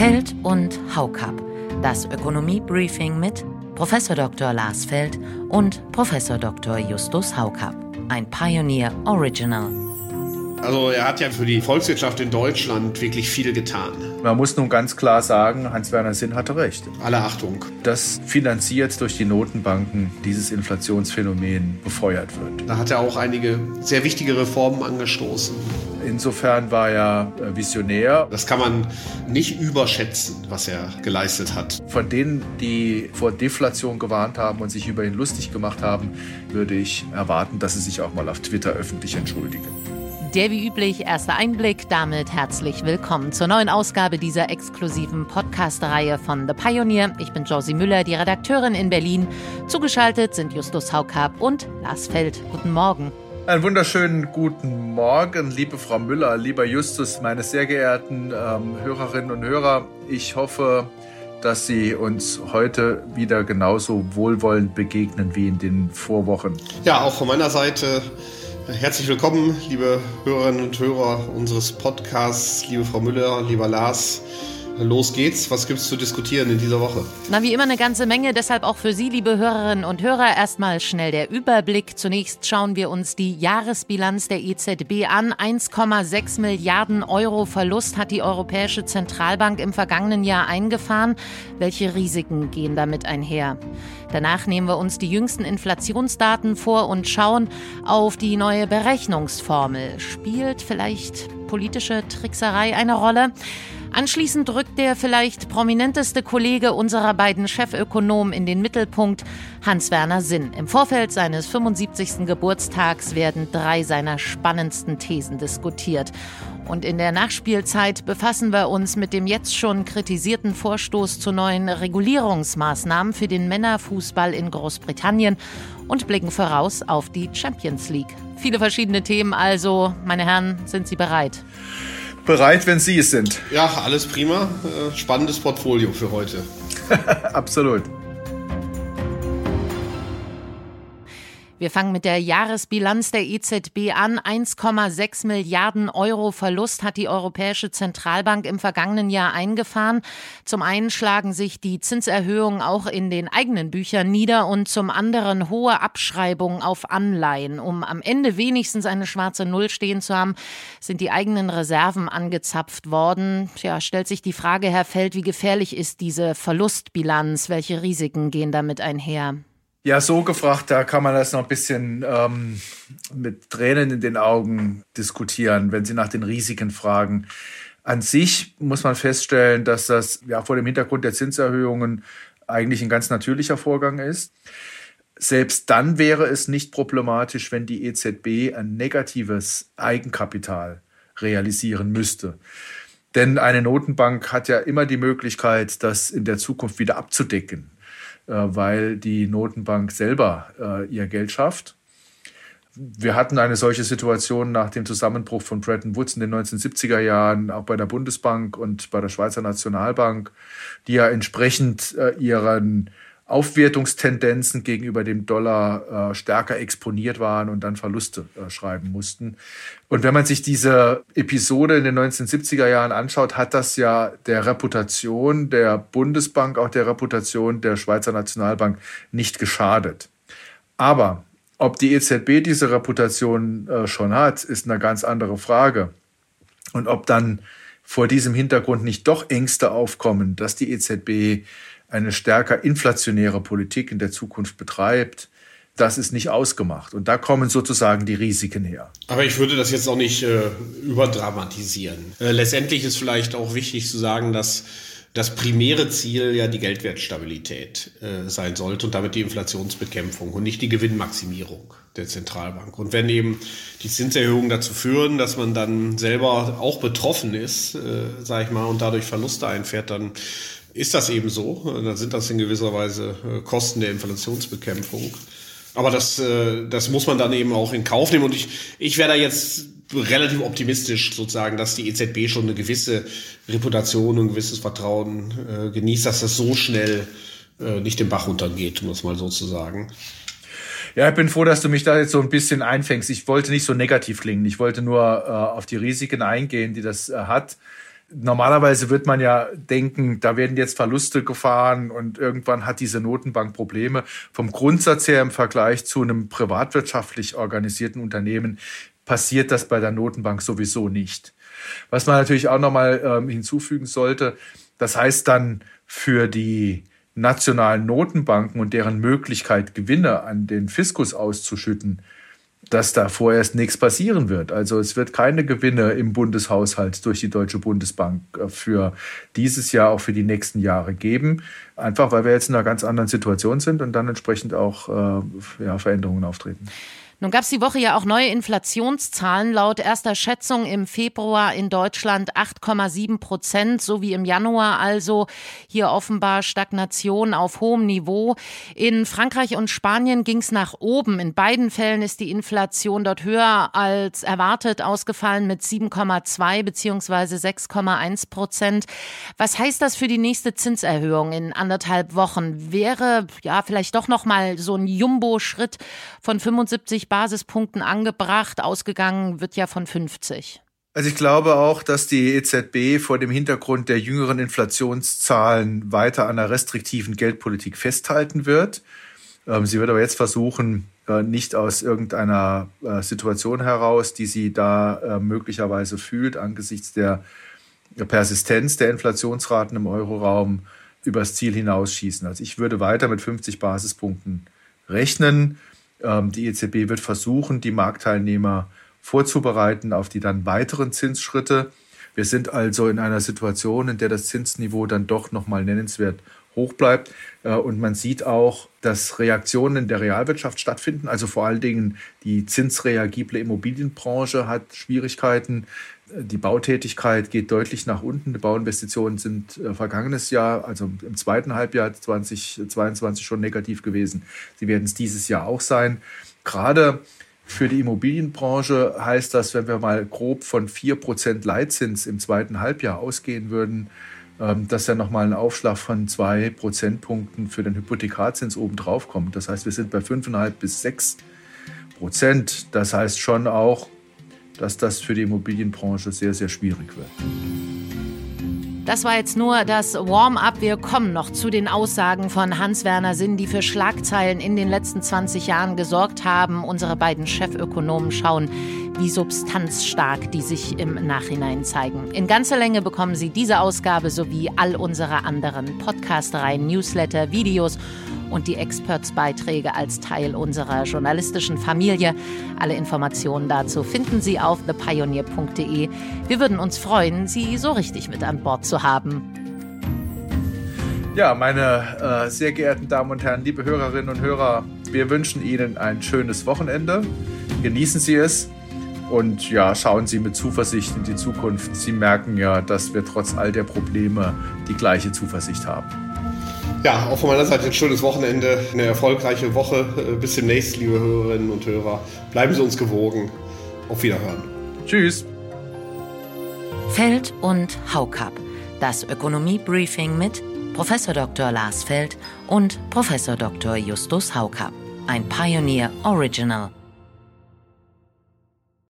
Feld und Haukap. Das Ökonomie-Briefing mit Prof. Dr. Lars Feld und Prof. Dr. Justus Haukap. Ein Pioneer Original. Also er hat ja für die Volkswirtschaft in Deutschland wirklich viel getan. Man muss nun ganz klar sagen, Hans-Werner Sinn hatte recht. Alle Achtung. Dass finanziert durch die Notenbanken dieses Inflationsphänomen befeuert wird. Da hat er auch einige sehr wichtige Reformen angestoßen. Insofern war er äh, visionär. Das kann man nicht überschätzen, was er geleistet hat. Von denen, die vor Deflation gewarnt haben und sich über ihn lustig gemacht haben, würde ich erwarten, dass sie sich auch mal auf Twitter öffentlich entschuldigen. Der wie üblich erste Einblick. Damit herzlich willkommen zur neuen Ausgabe dieser exklusiven Podcast-Reihe von The Pioneer. Ich bin Josie Müller, die Redakteurin in Berlin. Zugeschaltet sind Justus Haukap und Lars Feld. Guten Morgen. Einen wunderschönen guten Morgen, liebe Frau Müller, lieber Justus, meine sehr geehrten ähm, Hörerinnen und Hörer. Ich hoffe, dass Sie uns heute wieder genauso wohlwollend begegnen wie in den Vorwochen. Ja, auch von meiner Seite herzlich willkommen, liebe Hörerinnen und Hörer unseres Podcasts, liebe Frau Müller, lieber Lars. Los geht's. Was gibt's zu diskutieren in dieser Woche? Na, wie immer eine ganze Menge. Deshalb auch für Sie, liebe Hörerinnen und Hörer, erstmal schnell der Überblick. Zunächst schauen wir uns die Jahresbilanz der EZB an. 1,6 Milliarden Euro Verlust hat die Europäische Zentralbank im vergangenen Jahr eingefahren. Welche Risiken gehen damit einher? Danach nehmen wir uns die jüngsten Inflationsdaten vor und schauen auf die neue Berechnungsformel. Spielt vielleicht politische Trickserei eine Rolle? Anschließend rückt der vielleicht prominenteste Kollege unserer beiden Chefökonomen in den Mittelpunkt, Hans-Werner Sinn. Im Vorfeld seines 75. Geburtstags werden drei seiner spannendsten Thesen diskutiert. Und in der Nachspielzeit befassen wir uns mit dem jetzt schon kritisierten Vorstoß zu neuen Regulierungsmaßnahmen für den Männerfußball in Großbritannien und blicken voraus auf die Champions League. Viele verschiedene Themen also. Meine Herren, sind Sie bereit? Bereit, wenn Sie es sind. Ja, alles prima. Äh, spannendes Portfolio für heute. Absolut. Wir fangen mit der Jahresbilanz der EZB an. 1,6 Milliarden Euro Verlust hat die Europäische Zentralbank im vergangenen Jahr eingefahren. Zum einen schlagen sich die Zinserhöhungen auch in den eigenen Büchern nieder und zum anderen hohe Abschreibungen auf Anleihen. Um am Ende wenigstens eine schwarze Null stehen zu haben, sind die eigenen Reserven angezapft worden. Tja, stellt sich die Frage, Herr Feld, wie gefährlich ist diese Verlustbilanz? Welche Risiken gehen damit einher? Ja, so gefragt, da kann man das noch ein bisschen ähm, mit Tränen in den Augen diskutieren, wenn Sie nach den Risiken fragen. An sich muss man feststellen, dass das ja vor dem Hintergrund der Zinserhöhungen eigentlich ein ganz natürlicher Vorgang ist. Selbst dann wäre es nicht problematisch, wenn die EZB ein negatives Eigenkapital realisieren müsste. Denn eine Notenbank hat ja immer die Möglichkeit, das in der Zukunft wieder abzudecken. Äh, weil die Notenbank selber äh, ihr Geld schafft. Wir hatten eine solche Situation nach dem Zusammenbruch von Bretton Woods in den 1970er Jahren, auch bei der Bundesbank und bei der Schweizer Nationalbank, die ja entsprechend äh, ihren Aufwertungstendenzen gegenüber dem Dollar äh, stärker exponiert waren und dann Verluste äh, schreiben mussten. Und wenn man sich diese Episode in den 1970er Jahren anschaut, hat das ja der Reputation der Bundesbank, auch der Reputation der Schweizer Nationalbank nicht geschadet. Aber ob die EZB diese Reputation äh, schon hat, ist eine ganz andere Frage. Und ob dann vor diesem Hintergrund nicht doch Ängste aufkommen, dass die EZB eine stärker inflationäre Politik in der Zukunft betreibt, das ist nicht ausgemacht. Und da kommen sozusagen die Risiken her. Aber ich würde das jetzt auch nicht äh, überdramatisieren. Äh, letztendlich ist vielleicht auch wichtig zu sagen, dass das primäre Ziel ja die Geldwertstabilität äh, sein sollte und damit die Inflationsbekämpfung und nicht die Gewinnmaximierung der Zentralbank. Und wenn eben die Zinserhöhungen dazu führen, dass man dann selber auch betroffen ist, äh, sage ich mal, und dadurch Verluste einfährt, dann ist das eben so. Dann sind das in gewisser Weise äh, Kosten der Inflationsbekämpfung. Aber das, äh, das muss man dann eben auch in Kauf nehmen. Und ich, ich wäre da jetzt relativ optimistisch sozusagen, dass die EZB schon eine gewisse Reputation und ein gewisses Vertrauen äh, genießt, dass das so schnell äh, nicht den Bach runtergeht, um das mal so zu sagen. Ja, ich bin froh, dass du mich da jetzt so ein bisschen einfängst. Ich wollte nicht so negativ klingen. Ich wollte nur äh, auf die Risiken eingehen, die das äh, hat. Normalerweise wird man ja denken, da werden jetzt Verluste gefahren und irgendwann hat diese Notenbank Probleme. Vom Grundsatz her im Vergleich zu einem privatwirtschaftlich organisierten Unternehmen passiert das bei der Notenbank sowieso nicht. Was man natürlich auch nochmal ähm, hinzufügen sollte, das heißt dann für die nationalen Notenbanken und deren Möglichkeit, Gewinne an den Fiskus auszuschütten, dass da vorerst nichts passieren wird. Also es wird keine Gewinne im Bundeshaushalt durch die Deutsche Bundesbank äh, für dieses Jahr, auch für die nächsten Jahre geben. Einfach weil wir jetzt in einer ganz anderen Situation sind und dann entsprechend auch äh, ja, Veränderungen auftreten. Nun gab es die Woche ja auch neue Inflationszahlen. Laut erster Schätzung im Februar in Deutschland 8,7 Prozent, so wie im Januar also. Hier offenbar Stagnation auf hohem Niveau. In Frankreich und Spanien ging es nach oben. In beiden Fällen ist die Inflation dort höher als erwartet ausgefallen mit 7,2 beziehungsweise 6,1 Prozent. Was heißt das für die nächste Zinserhöhung in anderthalb Wochen? Wäre ja vielleicht doch noch mal so ein Jumbo-Schritt von 75 Basispunkten angebracht. Ausgegangen wird ja von 50. Also ich glaube auch, dass die EZB vor dem Hintergrund der jüngeren Inflationszahlen weiter an einer restriktiven Geldpolitik festhalten wird. Ähm, sie wird aber jetzt versuchen, äh, nicht aus irgendeiner äh, Situation heraus, die sie da äh, möglicherweise fühlt, angesichts der Persistenz der Inflationsraten im Euroraum übers Ziel hinausschießen. Also ich würde weiter mit 50 Basispunkten rechnen. Ähm, die EZB wird versuchen, die Marktteilnehmer vorzubereiten auf die dann weiteren Zinsschritte. Wir sind also in einer Situation, in der das Zinsniveau dann doch nochmal nennenswert hoch bleibt. Äh, und man sieht auch, dass Reaktionen der Realwirtschaft stattfinden. Also vor allen Dingen die zinsreagible Immobilienbranche hat Schwierigkeiten. Die Bautätigkeit geht deutlich nach unten. Die Bauinvestitionen sind äh, vergangenes Jahr, also im zweiten Halbjahr 2022 schon negativ gewesen. Sie werden es dieses Jahr auch sein. Gerade für die Immobilienbranche heißt das, wenn wir mal grob von 4% Leitzins im zweiten Halbjahr ausgehen würden, ähm, dass ja nochmal ein Aufschlag von zwei Prozentpunkten für den Hypothekarzins obendrauf kommt. Das heißt, wir sind bei 5,5 bis 6 Prozent. Das heißt schon auch, dass das für die Immobilienbranche sehr, sehr schwierig wird. Das war jetzt nur das Warm-up. Wir kommen noch zu den Aussagen von Hans-Werner Sinn, die für Schlagzeilen in den letzten 20 Jahren gesorgt haben. Unsere beiden Chefökonomen schauen, wie substanzstark die sich im Nachhinein zeigen. In ganzer Länge bekommen Sie diese Ausgabe sowie all unsere anderen Podcast-Reihen, Newsletter, Videos und die Experts-Beiträge als Teil unserer journalistischen Familie. Alle Informationen dazu finden Sie auf thepioneer.de. Wir würden uns freuen, Sie so richtig mit an Bord zu haben. Ja, meine äh, sehr geehrten Damen und Herren, liebe Hörerinnen und Hörer, wir wünschen Ihnen ein schönes Wochenende. Genießen Sie es und ja, schauen Sie mit Zuversicht in die Zukunft. Sie merken ja, dass wir trotz all der Probleme die gleiche Zuversicht haben. Ja, auch von meiner Seite ein schönes Wochenende, eine erfolgreiche Woche. Äh, bis demnächst, liebe Hörerinnen und Hörer. Bleiben Sie uns gewogen. Auf Wiederhören. Tschüss. Feld und Haukap. Das Ökonomie-Briefing mit Prof. Dr. Lars Feld und Prof. Dr. Justus Haukap. Ein Pioneer Original.